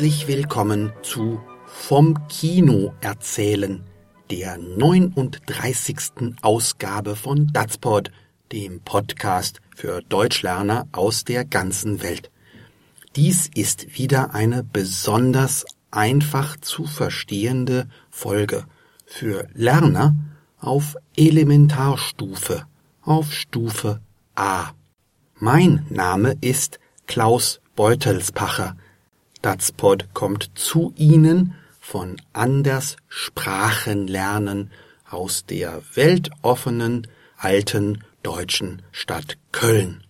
Herzlich willkommen zu Vom Kino erzählen, der 39. Ausgabe von Datsport, dem Podcast für Deutschlerner aus der ganzen Welt. Dies ist wieder eine besonders einfach zu verstehende Folge für Lerner auf Elementarstufe, auf Stufe A. Mein Name ist Klaus Beutelspacher. Datspod kommt zu Ihnen von Anders Sprachenlernen aus der weltoffenen alten deutschen Stadt Köln.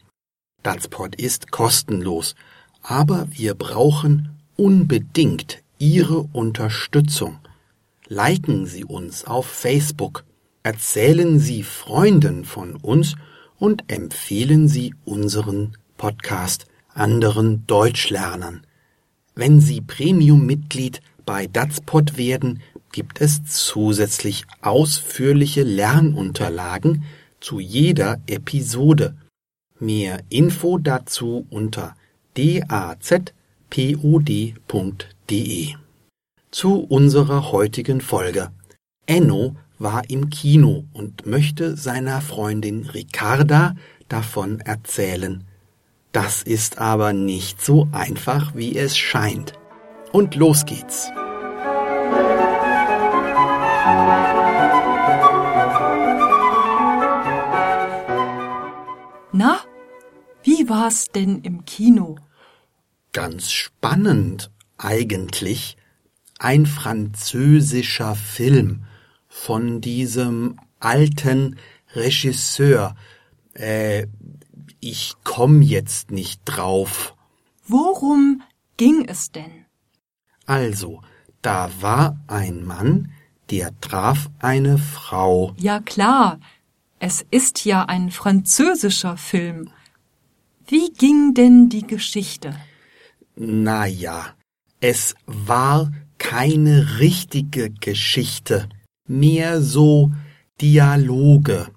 Datspod ist kostenlos, aber wir brauchen unbedingt Ihre Unterstützung. Liken Sie uns auf Facebook, erzählen Sie Freunden von uns und empfehlen Sie unseren Podcast anderen Deutschlernern. Wenn Sie Premium-Mitglied bei Datspot werden, gibt es zusätzlich ausführliche Lernunterlagen zu jeder Episode. Mehr Info dazu unter dazpod.de. Zu unserer heutigen Folge. Enno war im Kino und möchte seiner Freundin Ricarda davon erzählen. Das ist aber nicht so einfach, wie es scheint. Und los geht's. Na, wie war's denn im Kino? Ganz spannend eigentlich. Ein französischer Film von diesem alten Regisseur. Äh, ich komm jetzt nicht drauf. Worum ging es denn? Also, da war ein Mann, der traf eine Frau. Ja klar, es ist ja ein französischer Film. Wie ging denn die Geschichte? Na ja, es war keine richtige Geschichte, mehr so Dialoge.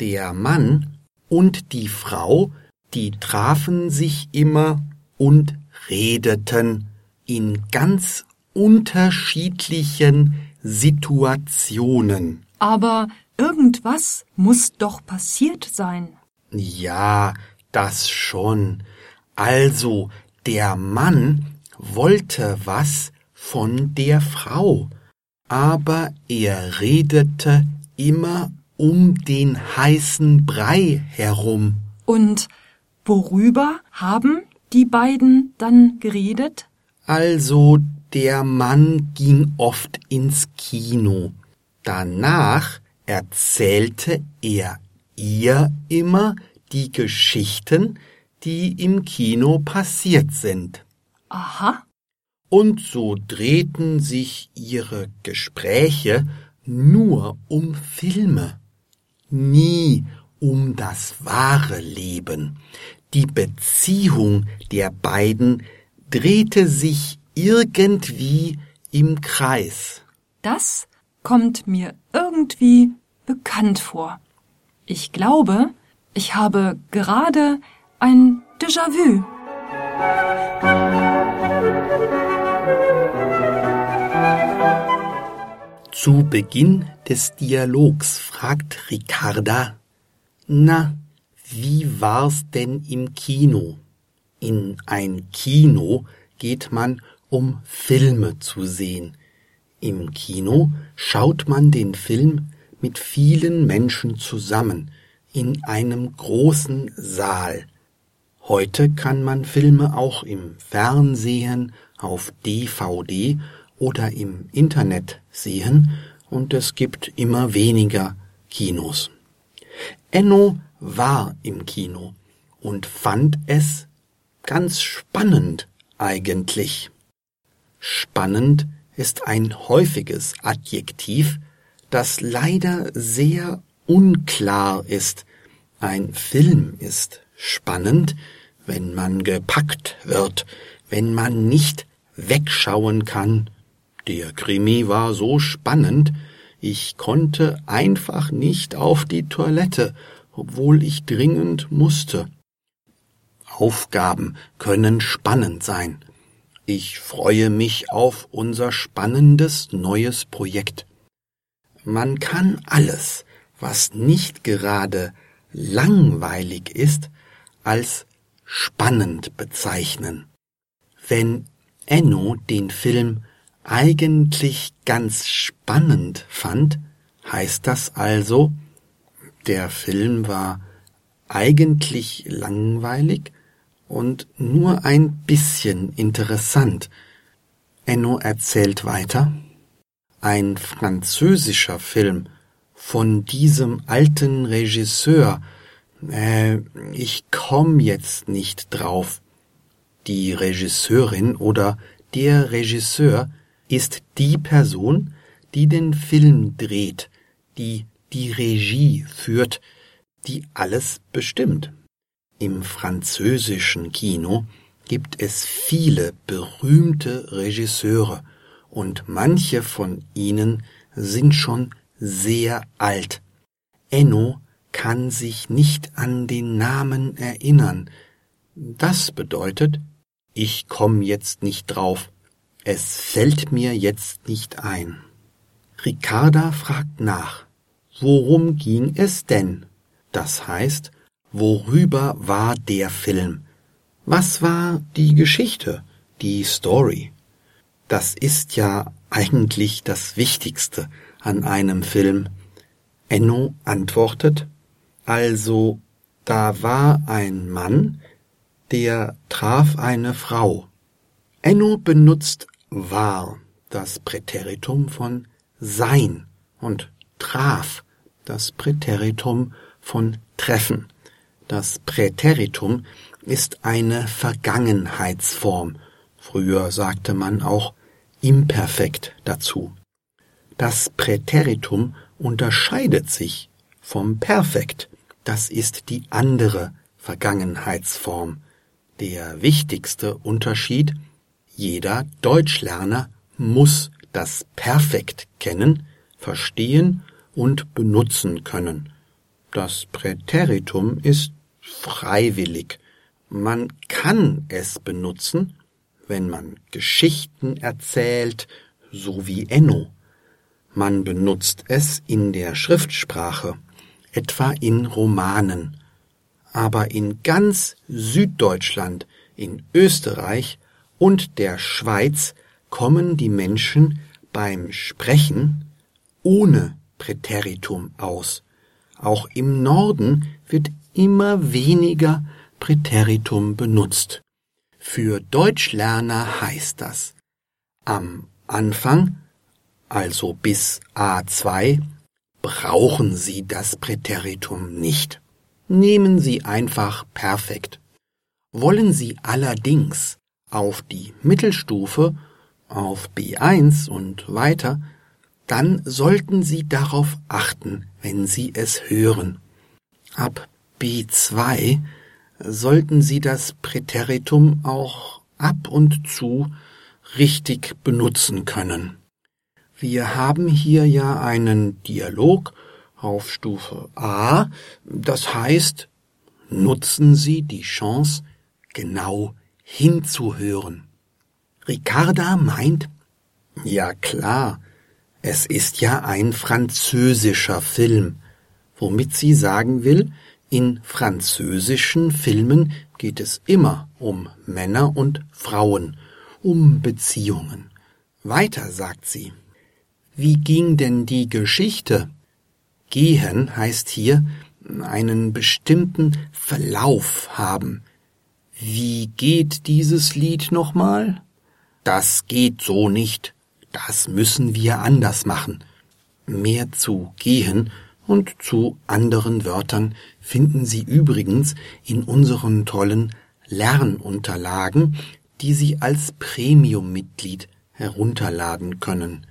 Der Mann und die Frau, die trafen sich immer und redeten in ganz unterschiedlichen Situationen. Aber irgendwas muss doch passiert sein. Ja, das schon. Also, der Mann wollte was von der Frau, aber er redete immer um den heißen Brei herum. Und worüber haben die beiden dann geredet? Also der Mann ging oft ins Kino. Danach erzählte er ihr immer die Geschichten, die im Kino passiert sind. Aha. Und so drehten sich ihre Gespräche nur um Filme nie um das wahre Leben. Die Beziehung der beiden drehte sich irgendwie im Kreis. Das kommt mir irgendwie bekannt vor. Ich glaube, ich habe gerade ein Déjà-vu. Zu Beginn des Dialogs fragt Ricarda, na, wie war's denn im Kino? In ein Kino geht man, um Filme zu sehen. Im Kino schaut man den Film mit vielen Menschen zusammen in einem großen Saal. Heute kann man Filme auch im Fernsehen, auf DVD oder im Internet sehen und es gibt immer weniger Kinos. Enno war im Kino und fand es ganz spannend eigentlich. Spannend ist ein häufiges Adjektiv, das leider sehr unklar ist. Ein Film ist spannend, wenn man gepackt wird, wenn man nicht wegschauen kann der Krimi war so spannend, ich konnte einfach nicht auf die Toilette, obwohl ich dringend musste. Aufgaben können spannend sein. Ich freue mich auf unser spannendes neues Projekt. Man kann alles, was nicht gerade langweilig ist, als spannend bezeichnen. Wenn Enno den Film eigentlich ganz spannend fand, heißt das also, der Film war eigentlich langweilig und nur ein bisschen interessant. Enno erzählt weiter. Ein französischer Film von diesem alten Regisseur. Äh, ich komm jetzt nicht drauf. Die Regisseurin oder der Regisseur ist die Person, die den Film dreht, die die Regie führt, die alles bestimmt. Im französischen Kino gibt es viele berühmte Regisseure und manche von ihnen sind schon sehr alt. Enno kann sich nicht an den Namen erinnern. Das bedeutet, ich komm jetzt nicht drauf. Es fällt mir jetzt nicht ein. Ricarda fragt nach. Worum ging es denn? Das heißt, worüber war der Film? Was war die Geschichte, die Story? Das ist ja eigentlich das Wichtigste an einem Film. Enno antwortet, also da war ein Mann, der traf eine Frau. Enno benutzt war, das Präteritum von sein und traf, das Präteritum von treffen. Das Präteritum ist eine Vergangenheitsform. Früher sagte man auch imperfekt dazu. Das Präteritum unterscheidet sich vom Perfekt. Das ist die andere Vergangenheitsform. Der wichtigste Unterschied jeder Deutschlerner muss das Perfekt kennen, verstehen und benutzen können. Das Präteritum ist freiwillig. Man kann es benutzen, wenn man Geschichten erzählt, so wie Enno. Man benutzt es in der Schriftsprache, etwa in Romanen. Aber in ganz Süddeutschland, in Österreich und der Schweiz kommen die Menschen beim Sprechen ohne Präteritum aus. Auch im Norden wird immer weniger Präteritum benutzt. Für Deutschlerner heißt das am Anfang, also bis A2, brauchen Sie das Präteritum nicht. Nehmen Sie einfach perfekt. Wollen Sie allerdings auf die Mittelstufe, auf B1 und weiter, dann sollten Sie darauf achten, wenn Sie es hören. Ab B2 sollten Sie das Präteritum auch ab und zu richtig benutzen können. Wir haben hier ja einen Dialog auf Stufe A, das heißt, nutzen Sie die Chance, genau hinzuhören. Ricarda meint, ja klar, es ist ja ein französischer Film, womit sie sagen will, in französischen Filmen geht es immer um Männer und Frauen, um Beziehungen. Weiter sagt sie. Wie ging denn die Geschichte? Gehen heißt hier einen bestimmten Verlauf haben, wie geht dieses Lied nochmal? Das geht so nicht. Das müssen wir anders machen. Mehr zu gehen und zu anderen Wörtern finden Sie übrigens in unseren tollen Lernunterlagen, die Sie als Premium-Mitglied herunterladen können.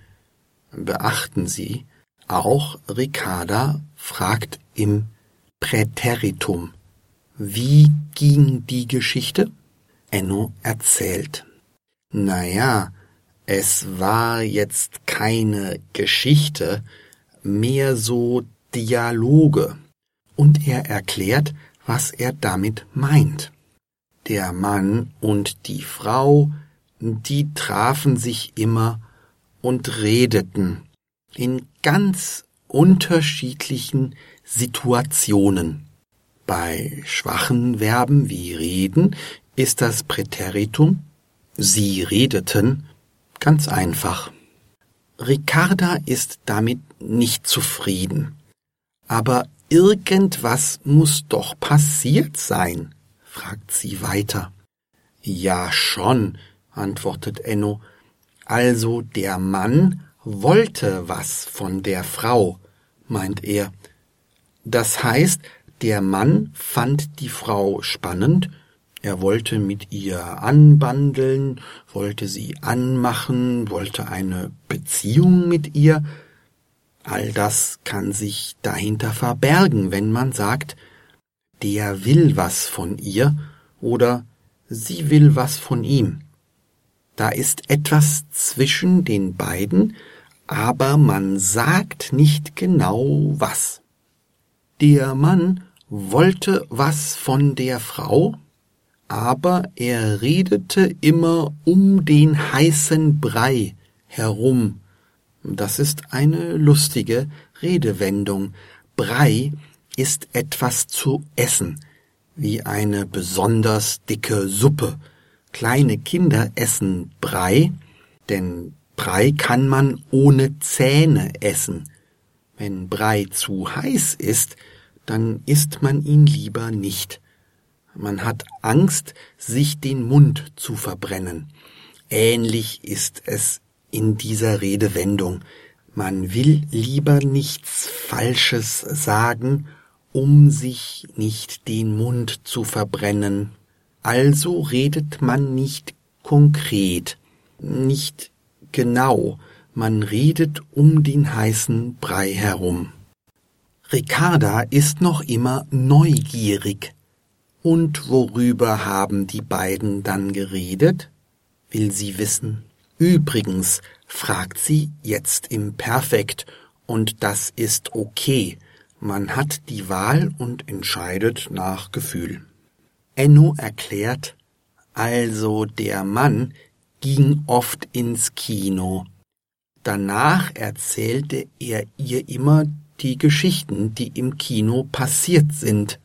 Beachten Sie, auch Ricarda fragt im Präteritum. Wie ging die Geschichte? Enno erzählt. Naja, es war jetzt keine Geschichte, mehr so Dialoge. Und er erklärt, was er damit meint. Der Mann und die Frau die trafen sich immer und redeten in ganz unterschiedlichen Situationen. Bei schwachen Verben wie reden ist das Präteritum Sie redeten ganz einfach. Ricarda ist damit nicht zufrieden. Aber irgendwas muss doch passiert sein, fragt sie weiter. Ja schon, antwortet Enno. Also der Mann wollte was von der Frau, meint er. Das heißt, der Mann fand die Frau spannend, er wollte mit ihr anbandeln, wollte sie anmachen, wollte eine Beziehung mit ihr. All das kann sich dahinter verbergen, wenn man sagt, der will was von ihr oder sie will was von ihm. Da ist etwas zwischen den beiden, aber man sagt nicht genau was. Der Mann wollte was von der Frau, aber er redete immer um den heißen Brei herum. Das ist eine lustige Redewendung. Brei ist etwas zu essen, wie eine besonders dicke Suppe. Kleine Kinder essen Brei, denn Brei kann man ohne Zähne essen. Wenn Brei zu heiß ist, dann isst man ihn lieber nicht. Man hat Angst, sich den Mund zu verbrennen. Ähnlich ist es in dieser Redewendung. Man will lieber nichts Falsches sagen, um sich nicht den Mund zu verbrennen. Also redet man nicht konkret, nicht genau, man redet um den heißen Brei herum. Ricarda ist noch immer neugierig und worüber haben die beiden dann geredet? will sie wissen. Übrigens fragt sie jetzt im Perfekt, und das ist okay. Man hat die Wahl und entscheidet nach Gefühl. Enno erklärt, also der Mann ging oft ins Kino. Danach erzählte er ihr immer die Geschichten, die im Kino passiert sind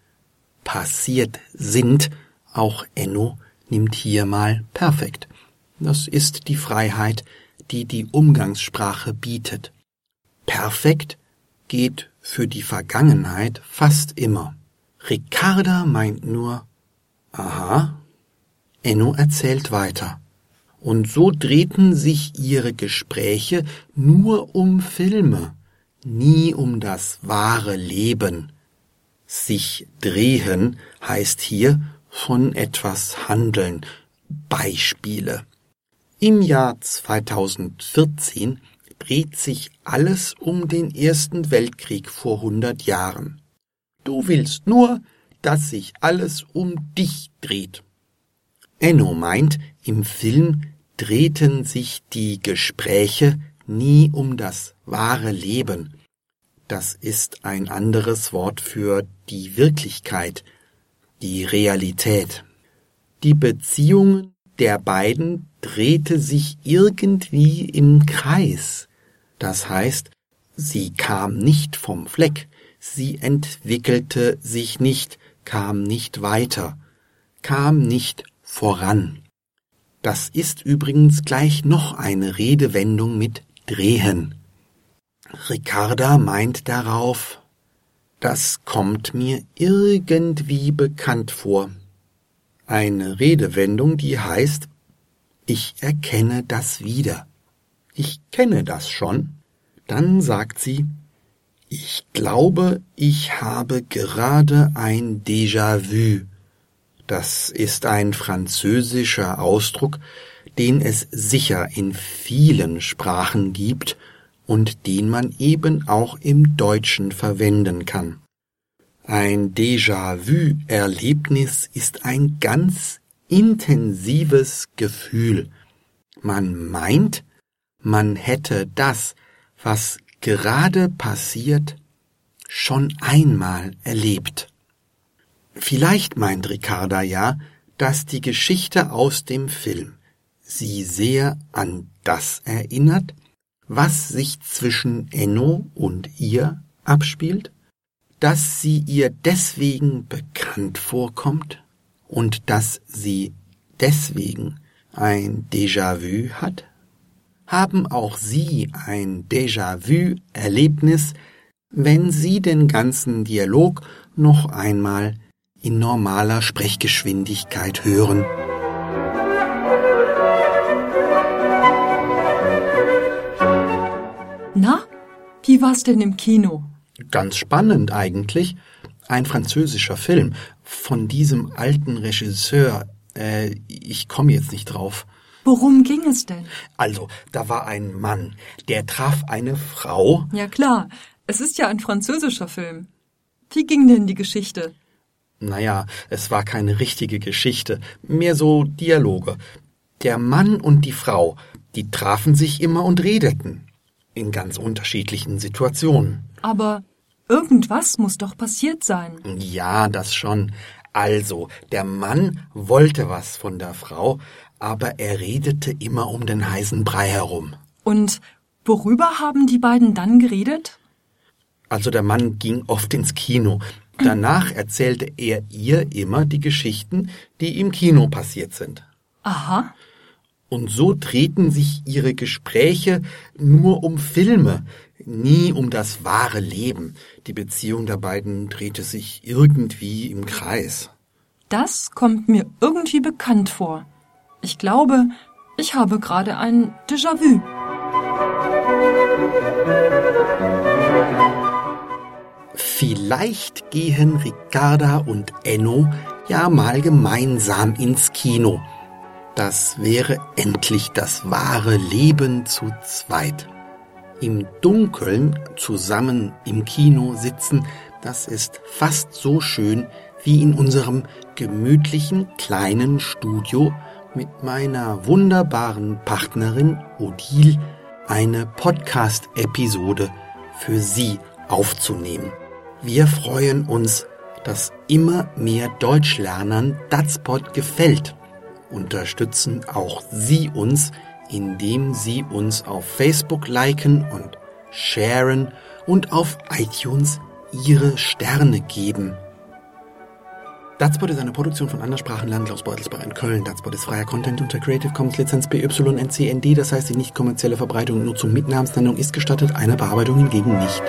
passiert sind, auch Enno nimmt hier mal perfekt. Das ist die Freiheit, die die Umgangssprache bietet. Perfekt geht für die Vergangenheit fast immer. Ricarda meint nur, aha, Enno erzählt weiter. Und so drehten sich ihre Gespräche nur um Filme, nie um das wahre Leben, sich drehen heißt hier von etwas handeln. Beispiele. Im Jahr 2014 dreht sich alles um den Ersten Weltkrieg vor hundert Jahren. Du willst nur, dass sich alles um dich dreht. Enno meint, im Film drehten sich die Gespräche nie um das wahre Leben, das ist ein anderes Wort für die Wirklichkeit, die Realität. Die Beziehung der beiden drehte sich irgendwie im Kreis. Das heißt, sie kam nicht vom Fleck, sie entwickelte sich nicht, kam nicht weiter, kam nicht voran. Das ist übrigens gleich noch eine Redewendung mit drehen. Ricarda meint darauf, das kommt mir irgendwie bekannt vor. Eine Redewendung, die heißt, ich erkenne das wieder. Ich kenne das schon. Dann sagt sie, ich glaube, ich habe gerade ein Déjà-vu. Das ist ein französischer Ausdruck, den es sicher in vielen Sprachen gibt und den man eben auch im Deutschen verwenden kann. Ein Déjà-vu-Erlebnis ist ein ganz intensives Gefühl. Man meint, man hätte das, was gerade passiert, schon einmal erlebt. Vielleicht meint Ricarda ja, dass die Geschichte aus dem Film sie sehr an das erinnert, was sich zwischen Enno und ihr abspielt, dass sie ihr deswegen bekannt vorkommt und dass sie deswegen ein Déjà-vu hat? Haben auch Sie ein Déjà-vu-Erlebnis, wenn Sie den ganzen Dialog noch einmal in normaler Sprechgeschwindigkeit hören? Wie war's denn im Kino? Ganz spannend eigentlich. Ein französischer Film von diesem alten Regisseur. Äh, ich komme jetzt nicht drauf. Worum ging es denn? Also, da war ein Mann, der traf eine Frau. Ja klar, es ist ja ein französischer Film. Wie ging denn die Geschichte? Naja, es war keine richtige Geschichte, mehr so Dialoge. Der Mann und die Frau, die trafen sich immer und redeten. In ganz unterschiedlichen Situationen. Aber irgendwas muss doch passiert sein. Ja, das schon. Also, der Mann wollte was von der Frau, aber er redete immer um den heißen Brei herum. Und worüber haben die beiden dann geredet? Also der Mann ging oft ins Kino. Danach erzählte er ihr immer die Geschichten, die im Kino passiert sind. Aha. Und so drehten sich ihre Gespräche nur um Filme, nie um das wahre Leben. Die Beziehung der beiden drehte sich irgendwie im Kreis. Das kommt mir irgendwie bekannt vor. Ich glaube, ich habe gerade ein Déjà-vu. Vielleicht gehen Ricarda und Enno ja mal gemeinsam ins Kino. Das wäre endlich das wahre Leben zu zweit. Im Dunkeln zusammen im Kino sitzen, das ist fast so schön wie in unserem gemütlichen kleinen Studio mit meiner wunderbaren Partnerin Odile eine Podcast-Episode für Sie aufzunehmen. Wir freuen uns, dass immer mehr Deutschlernern Datspot gefällt. Unterstützen auch Sie uns, indem Sie uns auf Facebook liken und sharen und auf iTunes Ihre Sterne geben. Datspot ist eine Produktion von Andersprachenland Klaus Beutelsbach in Köln. Datspot ist freier Content unter Creative Commons Lizenz BYNCND, das heißt die nicht kommerzielle Verbreitung nur zum Mitnahmensnennung ist gestattet, eine Bearbeitung hingegen nicht.